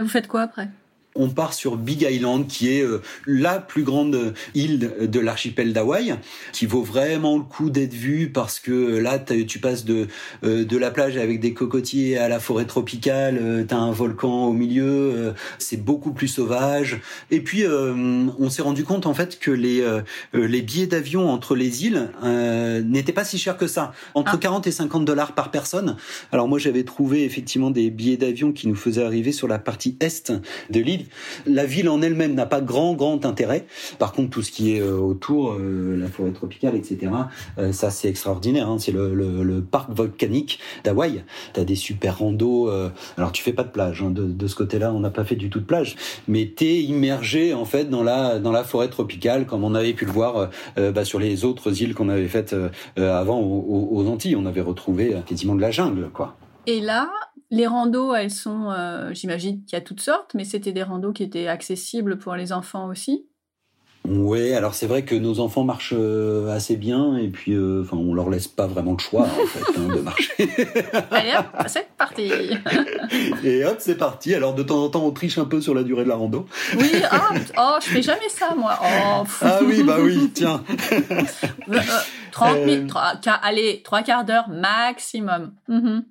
Vous faites quoi après? On part sur Big Island, qui est euh, la plus grande île de l'archipel d'Hawaï, qui vaut vraiment le coup d'être vue parce que là, tu passes de euh, de la plage avec des cocotiers à la forêt tropicale, euh, tu as un volcan au milieu, c'est beaucoup plus sauvage. Et puis, on s'est rendu compte en fait que les les billets d'avion entre les îles n'étaient pas si chers que ça, entre 40 ah. et 50 dollars par personne. Alors moi, j'avais trouvé effectivement des billets d'avion qui nous faisaient arriver sur la partie est de l'île la ville en elle-même n'a pas grand, grand intérêt. Par contre, tout ce qui est euh, autour, euh, la forêt tropicale, etc., euh, ça c'est extraordinaire. Hein. C'est le, parc volcanique d'Hawaï. T'as des super randos. alors tu fais pas de plage. Hein. De, ce côté-là, on n'a pas fait du tout de plage. Mais t'es immergé en fait dans la dans la forêt tropicale, comme on avait pu le voir bah, sur les autres îles qu'on avait faites avant aux, aux Antilles. On avait retrouvé quasiment de la jungle, quoi. Et là, les randos, elles sont, euh, j'imagine qu'il y a toutes sortes, mais c'était des randos qui étaient accessibles pour les enfants aussi? Oui, alors c'est vrai que nos enfants marchent euh, assez bien et puis euh, enfin on leur laisse pas vraiment le choix en fait hein, de marcher. Allez hop, c'est parti. et hop, c'est parti. Alors de temps en temps on triche un peu sur la durée de la rando. Oui, oh, oh je fais jamais ça moi. Oh, ah oui, bah oui, tiens. 30 minutes, allez, trois quarts d'heure maximum. Mm-hmm.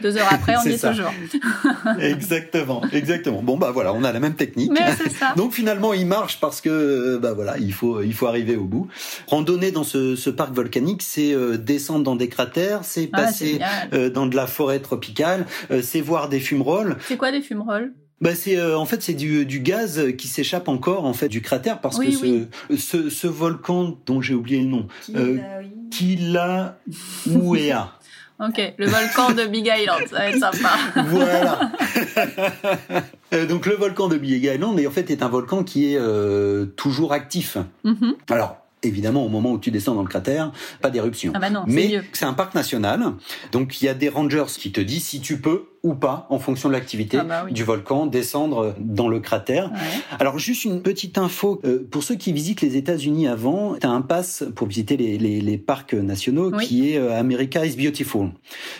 Deux heures après, on y est toujours. exactement, exactement. Bon bah voilà, on a la même technique. Mais ça. Donc finalement, il marche parce que bah voilà, il faut il faut arriver au bout. Randonner dans ce, ce parc volcanique, c'est euh, descendre dans des cratères, c'est ah, passer euh, dans de la forêt tropicale, euh, c'est voir des fumerolles. C'est quoi des fumerolles? Bah c'est en fait c'est du, du gaz qui s'échappe encore en fait du cratère parce que ce, ce, ce volcan dont j'ai oublié le nom Kila, Kilauea Ok, le volcan de Big Island, ça va être sympa. voilà. Euh, donc le volcan de Big Island, en fait, est un volcan qui est euh, toujours actif. Mm-hmm. Alors, évidemment, au moment où tu descends dans le cratère, pas d'éruption. Ah bah non, Mais c'est un parc national, donc il y a des rangers qui te disent si tu peux ou pas, en fonction de l'activité ah bah du volcan, descendre dans le cratère. Alors juste une petite info, euh, pour ceux qui visitent les États-Unis avant, tu as un pass pour visiter les, les, les parcs nationaux qui est euh, America is Beautiful.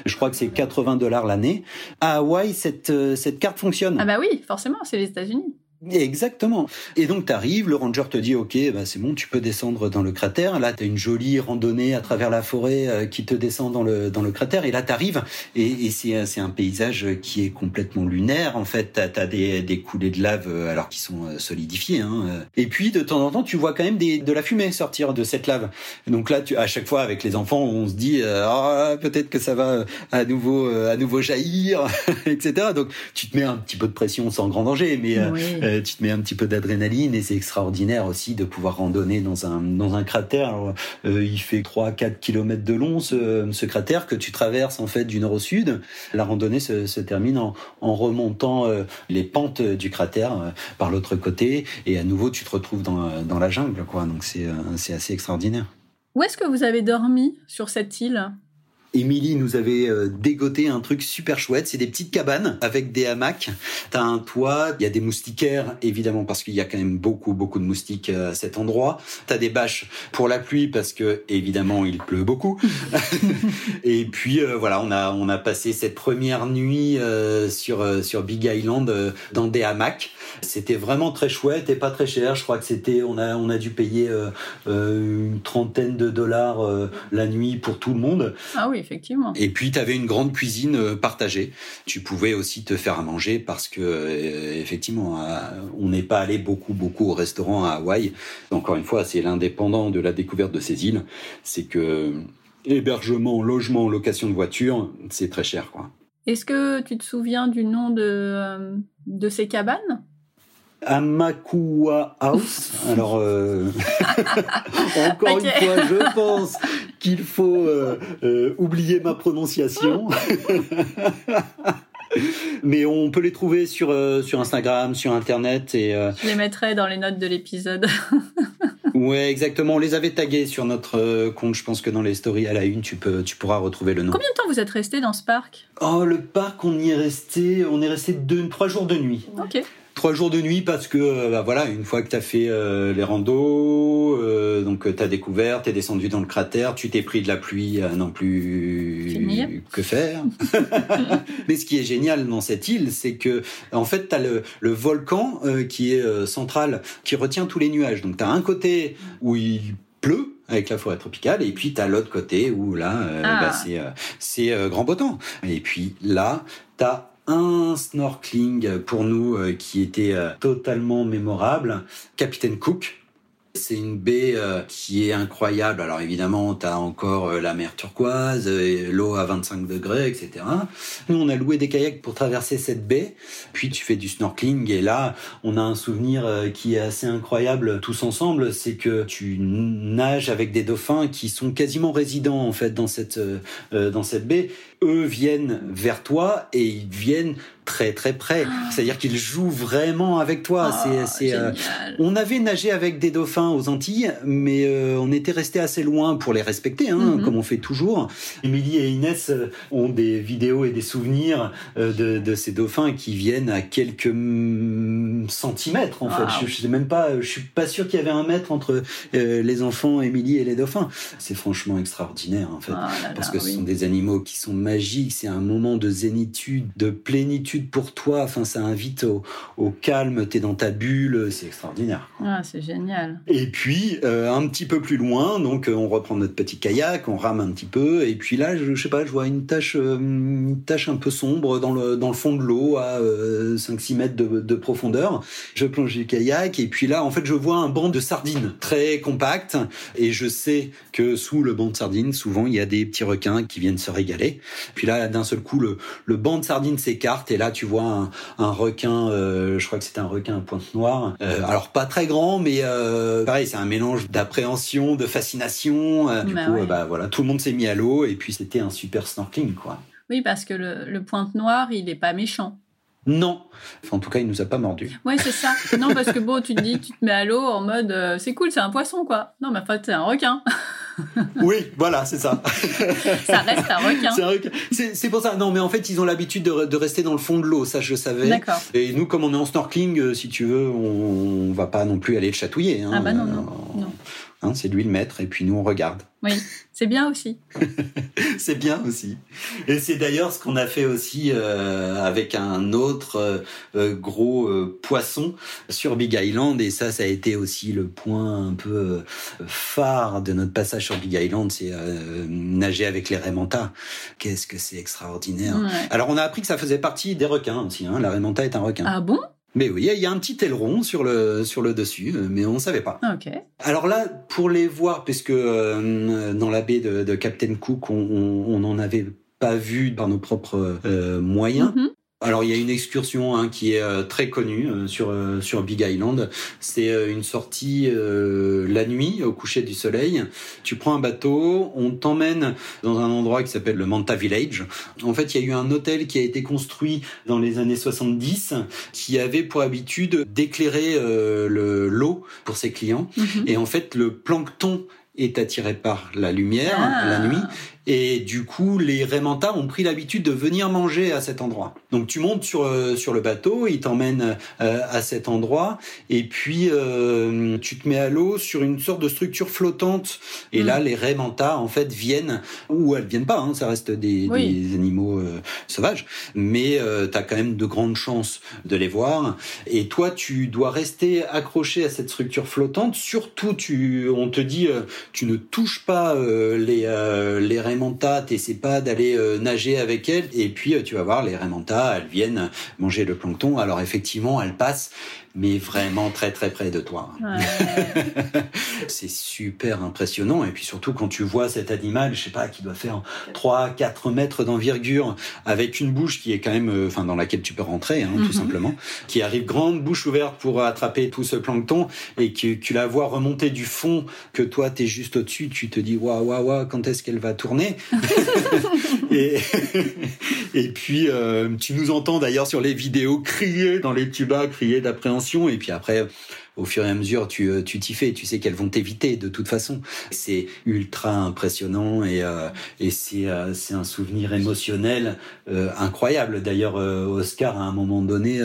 Je crois que c'est 80 dollars l'année. À Hawaï, cette, euh, cette carte fonctionne. Ah bah oui, forcément, c'est les États-Unis. Exactement. Et donc tu arrives, le ranger te dit ok, bah c'est bon, tu peux descendre dans le cratère. Là, tu as une jolie randonnée à travers la forêt euh, qui te descend dans le dans le cratère. Et là, tu arrives et, et c'est c'est un paysage qui est complètement lunaire. En fait, tu as, des des coulées de lave euh, alors qui sont euh, solidifiées. Hein. Et puis de temps en temps, tu vois quand même des de la fumée sortir de cette lave. Donc là, tu à chaque fois avec les enfants, on se dit ah peut-être que ça va à nouveau à nouveau jaillir, etc. Donc tu te mets un petit peu de pression sans grand danger, mais euh, tu te mets un petit peu d'adrénaline et c'est extraordinaire aussi de pouvoir randonner dans un dans un cratère. Euh, il fait 3 4 km de long ce, cratère que tu traverses en fait du nord au sud. La randonnée se, termine en, remontant euh, les pentes du cratère par l'autre côté et à nouveau tu te retrouves dans, dans la jungle quoi. Donc c'est assez extraordinaire. Où est-ce que vous avez dormi sur cette île? Émilie nous avait euh, dégoté un truc super chouette. C'est des petites cabanes avec des hamacs. T'as un toit, il y a des moustiquaires, évidemment, parce qu'il y a quand même beaucoup, beaucoup de moustiques euh, à cet endroit. T'as des bâches pour la pluie parce que, évidemment, il pleut beaucoup. et puis, euh, voilà, on a, on a passé cette première nuit sur, sur Big Island dans des hamacs. C'était vraiment très chouette et pas très cher. Je crois que c'était, on a, on a dû payer une trentaine de dollars la nuit pour tout le monde. Ah oui, effectivement. Et puis, tu avais une grande cuisine euh, partagée. Tu pouvais aussi te faire à manger parce que, euh, effectivement, euh, on n'est pas allé beaucoup, beaucoup au restaurant à Hawaï. Encore une fois, c'est l'indépendant de la découverte de ces îles. C'est que hébergement, logement, location de voiture, c'est très cher, quoi. Est-ce que tu te souviens du nom de, de ces cabanes? Amakua House. Alors, euh, encore une fois, je pense qu'il faut euh, euh, oublier ma prononciation. Mais on peut les trouver sur, sur Instagram, sur Internet. Et, Je les mettrai dans les notes de l'épisode. ouais, exactement. On les avait tagués sur notre compte. Je pense que dans les stories à la une, tu, peux, tu pourras retrouver le nom. Combien de temps vous êtes resté dans ce parc? Oh, le parc, on y est resté, on est resté deux, trois jours de nuit. Ok trois jours de nuit parce que bah, voilà, une fois que tu as fait les randos, donc tu as découvert, tu es descendu dans le cratère, tu t'es pris de la pluie non plus que faire. Mais ce qui est génial dans cette île, c'est que en fait tu as le, le volcan qui est central qui retient tous les nuages. Donc tu as un côté où il pleut avec la forêt tropicale et puis tu as l'autre côté où là euh, ah. bah, c'est euh, c'est euh, grand beau temps. Et puis là, tu as un snorkeling pour nous qui était totalement mémorable, Capitaine Cook c'est une baie euh, qui est incroyable. Alors évidemment, tu as encore euh, la mer turquoise, l'eau à 25 degrés, etc. Nous, on a loué des kayaks pour traverser cette baie. Puis tu fais du snorkeling et là, on a un souvenir euh, qui est assez incroyable tous ensemble. C'est que tu nages avec des dauphins qui sont quasiment résidents en fait dans cette dans cette baie. Eux viennent vers toi et ils viennent très très près. Ah. C'est-à-dire qu'ils jouent vraiment avec toi. Ah, c'est, euh, on avait nagé avec des dauphins aux Antilles, mais euh, on était resté assez loin pour les respecter, hein, mhm. comme on fait toujours. Émilie et Inès euh, ont des vidéos et des souvenirs de, de, ces dauphins qui viennent à quelques centimètres en fait. Je, je, sais même pas, je suis pas sûr qu'il y avait un mètre entre les enfants Émilie et les dauphins. C'est franchement extraordinaire en fait, ah parce que ce sont des animaux qui sont magiques. C'est un moment de zénitude, de plénitude pour toi. Enfin, ça invite au, au calme. T'es dans ta bulle. C'est extraordinaire. Ah, c'est génial. Et puis, euh, un petit peu plus loin, donc euh, on reprend notre petit kayak, on rame un petit peu. Et puis là, je, sais pas, je vois une tache, euh, une tache un peu sombre dans le, dans le fond de l'eau à 5-6 mètres de, de, profondeur. Je plonge le kayak et puis là, en fait, je vois un banc de sardines très compact. Et je sais que sous le banc de sardines, souvent, il y a des petits requins qui viennent se régaler. Puis là, d'un seul coup, le, le banc de sardines s'écarte et là, tu vois un, requin, euh, je crois que c'était un requin à pointe noire. Euh, alors pas très grand, mais euh, pareil, c'est un mélange d'appréhension, de fascination. du bah coup, bah voilà, tout le monde s'est mis à l'eau et puis c'était un super snorkeling, quoi. Oui, parce que le, pointe noire, il est pas méchant. Non. Enfin, en tout cas, il nous a pas mordu. Oui, c'est ça. Non, parce que bon, tu te dis, tu te mets à l'eau en mode, c'est cool, c'est un poisson, quoi. Non, mais en fait, c'est un requin. oui, voilà, c'est ça. ça reste un requin. C'est pour ça. Non, mais en fait, ils ont l'habitude de, rester dans le fond de l'eau. Ça, je savais. D'accord. Et nous, comme on est en snorkeling, euh, si tu veux, on, on va pas non plus aller le chatouiller. Hein. Ah bah non, non. non. Hein, c'est lui le maître et puis nous on regarde. Oui, c'est bien aussi. c'est bien aussi. Et c'est d'ailleurs ce qu'on a fait aussi euh, avec un autre euh, euh, gros poisson sur Big Island et ça, ça a été aussi le point un peu phare de notre passage sur Big Island, c'est nager avec les Raymanta. Qu'est-ce que c'est extraordinaire. Alors on a appris que ça faisait partie des requins aussi. Hein. La Raymanta est un requin. Ah bon? Mais oui, il y a un petit aileron sur le sur le dessus, euh, mais on ne savait pas. Ah. Alors là, pour les voir, puisque euh, dans la baie de, Captain Cook, on n'en avait pas vu par nos propres euh, moyens. Mm-hmm. Alors il y a une excursion hein, qui est euh, très connue euh, sur euh, sur Big Island. C'est une sortie la nuit au coucher du soleil. Tu prends un bateau, on t'emmène dans un endroit qui s'appelle le Manta Village. En fait, il y a eu un hôtel qui a été construit dans les années 70 qui avait pour habitude d'éclairer le l'eau pour ses clients. Mm-hmm. Et en fait, le plancton est attiré par la lumière ah. la nuit et du coup, les Raymanta ont pris l'habitude de venir manger à cet endroit. Donc tu montes sur euh, sur le bateau, ils t'emmènent euh, à cet endroit, et puis euh, tu te mets à l'eau sur une sorte de structure flottante. Et là, mm. les Raymanta en fait viennent ou elles viennent pas, hein, ça reste des, des animaux sauvages, mais tu as quand même de grandes chances de les voir. Et toi, tu dois rester accroché à cette structure flottante. Surtout, tu on te dit, tu ne touches pas les les Raymanta Raymanta, t'essaies pas d'aller euh, nager avec elle, et puis euh, tu vas voir les Raymanta, elles viennent manger le plancton. Alors effectivement, elles passent mais vraiment très très près de toi. c'est super impressionnant et puis surtout quand tu vois cet animal, je sais pas, qui doit faire 3 4 mètres d'envergure avec une bouche qui est quand même euh, enfin dans laquelle tu peux rentrer hein, tout mhm. simplement, qui arrive grande bouche ouverte pour attraper tout ce plancton et que tu la vois remonter du fond que toi tu es juste au-dessus, tu te dis waouh waouh waouh quand est-ce qu'elle va tourner? Et et puis euh, tu nous entends d'ailleurs sur les vidéos crier dans les tubas, crier d'appréhension. Et puis après, au fur et à mesure, tu euh, tu t'y fais. Tu sais qu'elles vont t'éviter de toute façon. C'est ultra impressionnant et euh, et c'est euh, c'est un souvenir émotionnel incroyable. D'ailleurs, Oscar à un moment donné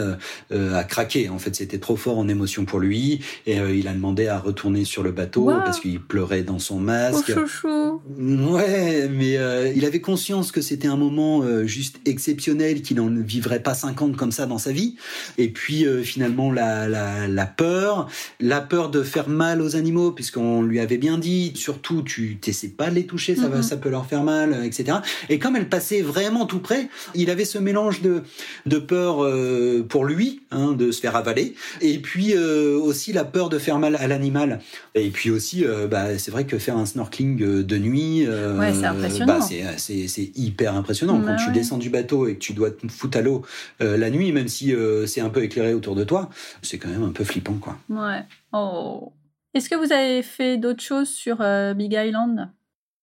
a craqué. En fait, c'était trop fort en émotion pour lui et il a demandé à retourner sur le bateau parce qu'il pleurait dans son masque. Oh, chouchou. Ouais, mais il avait conscience que c'était un moment juste exceptionnel, qu'il n'en vivrait pas 50 comme ça dans sa vie. Et puis finalement la, la, la peur la peur de faire mal aux animaux, puisqu'on lui avait bien dit, surtout tu t'essaies pas de les toucher, ça, va, mhm. ça peut leur faire mal, etc. Et comme elle passait vraiment tout près, il avait ce mélange de, de peur euh, pour lui, hein, de se faire avaler, et puis euh, aussi la peur de faire mal à l'animal. Et puis aussi, euh, bah, c'est vrai que faire un snorkeling de nuit, ouais, c'est impressionnant. Bah, c'est hyper impressionnant. Quand tu descends du bateau et que tu dois te foutre à l'eau la nuit, même si c'est un peu éclairé autour de toi, c'est quand même un peu flippant, quoi. Ouais. Oh. Est-ce que vous avez fait d'autres choses sur euh, Big Island?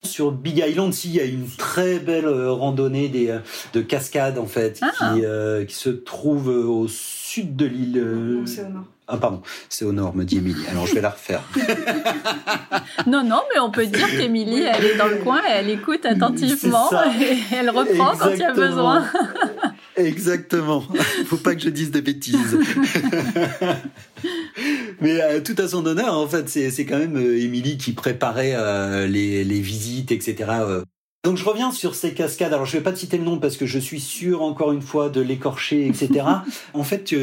Sur Big Island, si, il y a une très belle euh, randonnée des, euh, de cascades, en fait, ah. qui, qui, se trouve au sud de l'île. C'est au nord. Ah, pardon, c'est au nord, me dit Émilie. Alors, je vais la refaire. non, non, mais on peut dire qu'Émilie, elle est dans le coin et elle écoute attentivement et elle reprend quand il y a besoin. Exactement. Faut pas que je dise des bêtises. Mais euh, tout à son honneur, en fait, c'est quand même euh, Émilie qui préparait euh, les, les, visites, etc. Donc je reviens sur ces cascades. Alors je vais pas te citer le nom parce que je suis sûr encore une fois de l'écorcher, etc. en fait,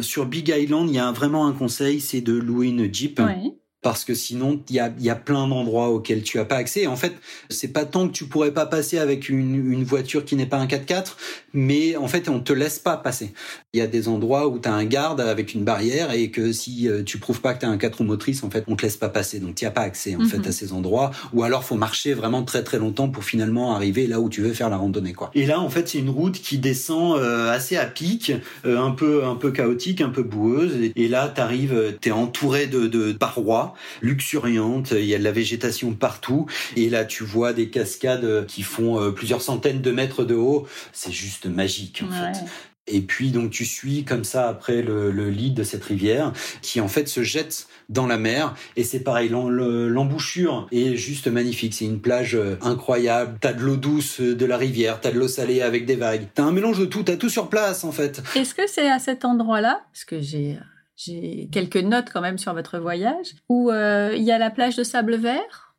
sur Big Island, il y a vraiment un conseil, c'est de louer une Jeep. Oui parce que sinon il y a, y a plein d'endroits auxquels tu as pas accès. En fait, c'est pas tant que tu pourrais pas passer avec une, une voiture qui n'est pas un 4x4, mais en fait on te laisse pas passer. Il y a des endroits où tu as un garde avec une barrière et que si euh, tu prouves pas que tu as un 4 roues motrices, en fait on te laisse pas passer. Donc tu as pas accès en fait mhm. à ces endroits. Ou alors faut marcher vraiment très très longtemps pour finalement arriver là où tu veux faire la randonnée quoi. Et là en fait c'est une route qui descend euh, assez à pic, euh, un peu un peu chaotique, un peu boueuse. Et, là t'arrives, t'es entouré de, de parois luxuriante, il y a de la végétation partout, et là tu vois des cascades qui font euh, plusieurs centaines de mètres de haut, c'est juste magique en fait. Et puis donc tu suis comme ça après le, le lit de cette rivière qui en fait se jette dans la mer. Et c'est pareil l'embouchure est juste magnifique. C'est une plage euh, incroyable. T'as de l'eau douce de la rivière. T'as de l'eau salée avec des vagues. T'as un mélange de tout. T'as tout sur place en fait. Est-ce que c'est à cet endroit là parce que j'ai j'ai quelques notes quand même sur votre voyage, où euh, il y a la plage de sable vert?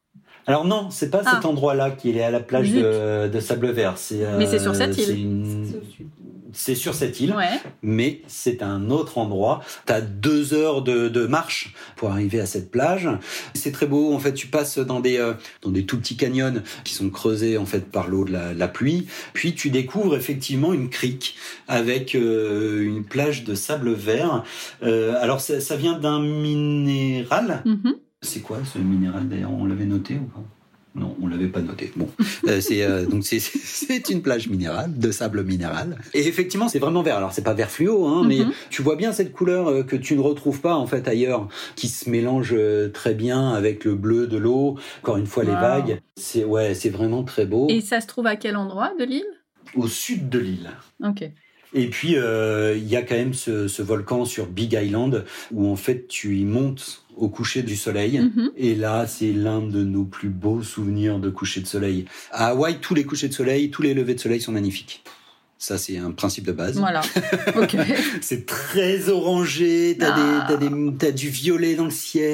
Alors non, c'est pas cet ah. endroit-là qui est à la plage de, sable vert. Mais c'est sur cette euh, île c'est sur cette île, mais c'est un autre endroit. Tu as deux heures de, marche pour arriver à cette plage. C'est très beau. En fait, tu passes dans des euh, dans des tout petits canyons qui sont creusés en fait par l'eau de la, pluie. Puis tu découvres effectivement une crique avec euh, une plage de sable vert. Euh, alors ça, vient d'un minéral. Mm-hmm. C'est quoi ce minéral d'ailleurs? On l'avait noté ou pas? Non, on l'avait pas noté. Bon, euh, c'est euh, donc c'est une plage minérale de sable minéral. Et effectivement, c'est vraiment vert. Alors c'est pas vert fluo, hein, mais mhm. tu vois bien cette couleur euh, que tu ne retrouves pas en fait ailleurs, qui se mélange très bien avec le bleu de l'eau. Encore une fois, les vagues. C'est ouais, c'est vraiment très beau. Et ça se trouve à quel endroit de l'île? Au sud de l'île. Ok. Et puis, il y a quand même ce, ce, volcan sur Big Island où en fait tu y montes au coucher du soleil. Mhm. Et là, c'est l'un de nos plus beaux souvenirs de coucher de soleil. À Hawaï, tous les couchers de soleil, tous les levées de soleil sont magnifiques. Ça, c'est un principe de base. Voilà. c'est très orangé. T'as ah. des, t'as du violet dans le ciel.